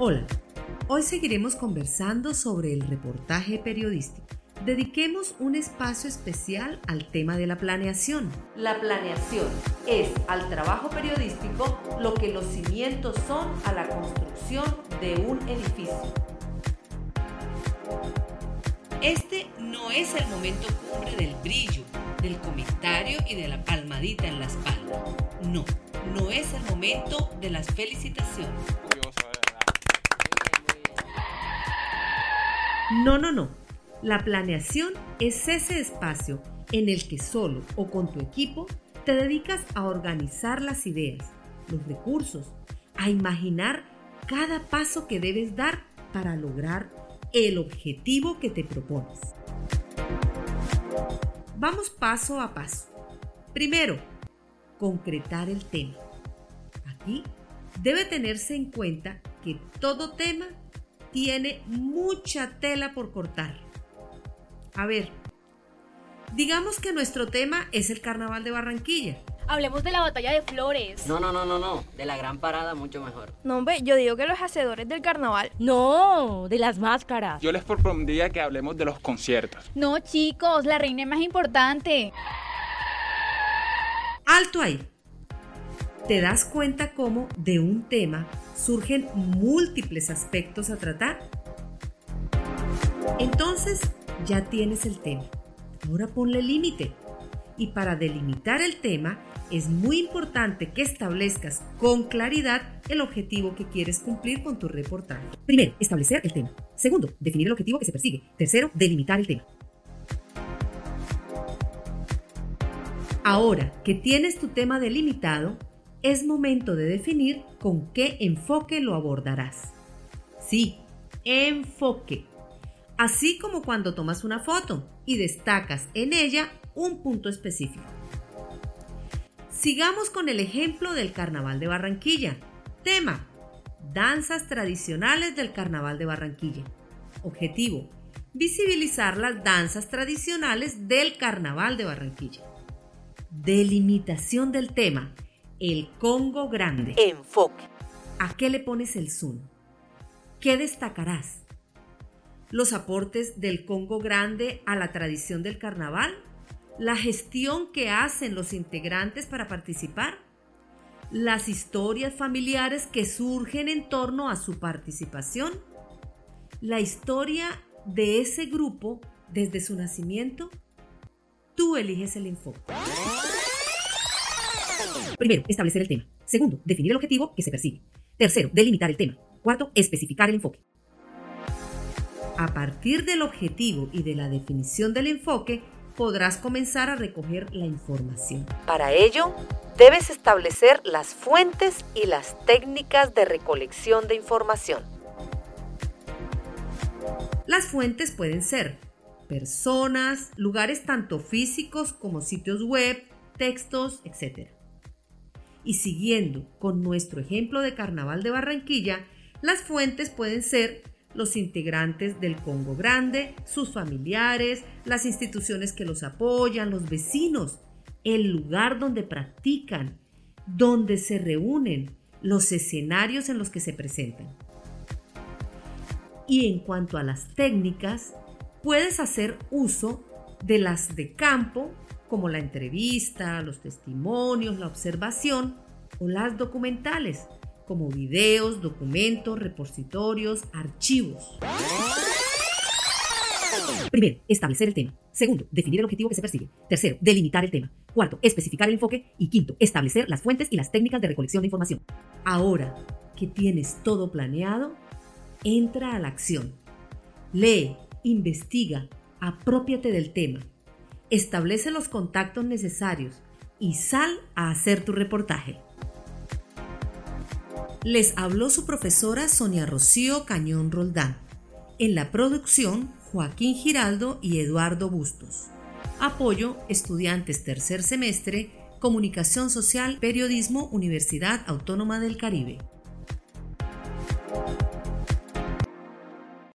Hola, hoy seguiremos conversando sobre el reportaje periodístico. Dediquemos un espacio especial al tema de la planeación. La planeación es al trabajo periodístico lo que los cimientos son a la construcción de un edificio. Este no es el momento cumbre del brillo, del comentario y de la palmadita en la espalda. No, no es el momento de las felicitaciones. No, no, no. La planeación es ese espacio en el que solo o con tu equipo te dedicas a organizar las ideas, los recursos, a imaginar cada paso que debes dar para lograr el objetivo que te propones. Vamos paso a paso. Primero, concretar el tema. Aquí debe tenerse en cuenta que todo tema tiene mucha tela por cortar. A ver, digamos que nuestro tema es el Carnaval de Barranquilla. Hablemos de la batalla de flores. No, no, no, no, no. De la gran parada mucho mejor. No, hombre, yo digo que los hacedores del carnaval. No, de las máscaras. Yo les propondría que hablemos de los conciertos. No, chicos, la reina es más importante. Alto ahí. ¿Te das cuenta cómo de un tema surgen múltiples aspectos a tratar? Entonces ya tienes el tema. Ahora ponle límite. Y para delimitar el tema, es muy importante que establezcas con claridad el objetivo que quieres cumplir con tu reportaje. Primero, establecer el tema. Segundo, definir el objetivo que se persigue. Tercero, delimitar el tema. Ahora que tienes tu tema delimitado, es momento de definir con qué enfoque lo abordarás. Sí, enfoque. Así como cuando tomas una foto y destacas en ella un punto específico. Sigamos con el ejemplo del Carnaval de Barranquilla. Tema, danzas tradicionales del Carnaval de Barranquilla. Objetivo, visibilizar las danzas tradicionales del Carnaval de Barranquilla. Delimitación del tema, el Congo Grande. Enfoque. ¿A qué le pones el zoom? ¿Qué destacarás? ¿Los aportes del Congo Grande a la tradición del carnaval? la gestión que hacen los integrantes para participar, las historias familiares que surgen en torno a su participación, la historia de ese grupo desde su nacimiento, tú eliges el enfoque. Primero, establecer el tema. Segundo, definir el objetivo que se persigue. Tercero, delimitar el tema. Cuarto, especificar el enfoque. A partir del objetivo y de la definición del enfoque, podrás comenzar a recoger la información. Para ello, debes establecer las fuentes y las técnicas de recolección de información. Las fuentes pueden ser personas, lugares tanto físicos como sitios web, textos, etc. Y siguiendo con nuestro ejemplo de Carnaval de Barranquilla, las fuentes pueden ser los integrantes del Congo Grande, sus familiares, las instituciones que los apoyan, los vecinos, el lugar donde practican, donde se reúnen, los escenarios en los que se presentan. Y en cuanto a las técnicas, puedes hacer uso de las de campo, como la entrevista, los testimonios, la observación o las documentales, como videos, documentos, repositorios, archivos. Primero, establecer el tema. Segundo, definir el objetivo que se persigue. Tercero, delimitar el tema. Cuarto, especificar el enfoque. Y quinto, establecer las fuentes y las técnicas de recolección de información. Ahora que tienes todo planeado, entra a la acción. Lee, investiga, apropiate del tema. Establece los contactos necesarios y sal a hacer tu reportaje. Les habló su profesora Sonia Rocío Cañón Roldán. En la producción, Joaquín Giraldo y Eduardo Bustos. Apoyo, estudiantes tercer semestre, Comunicación Social, Periodismo, Universidad Autónoma del Caribe.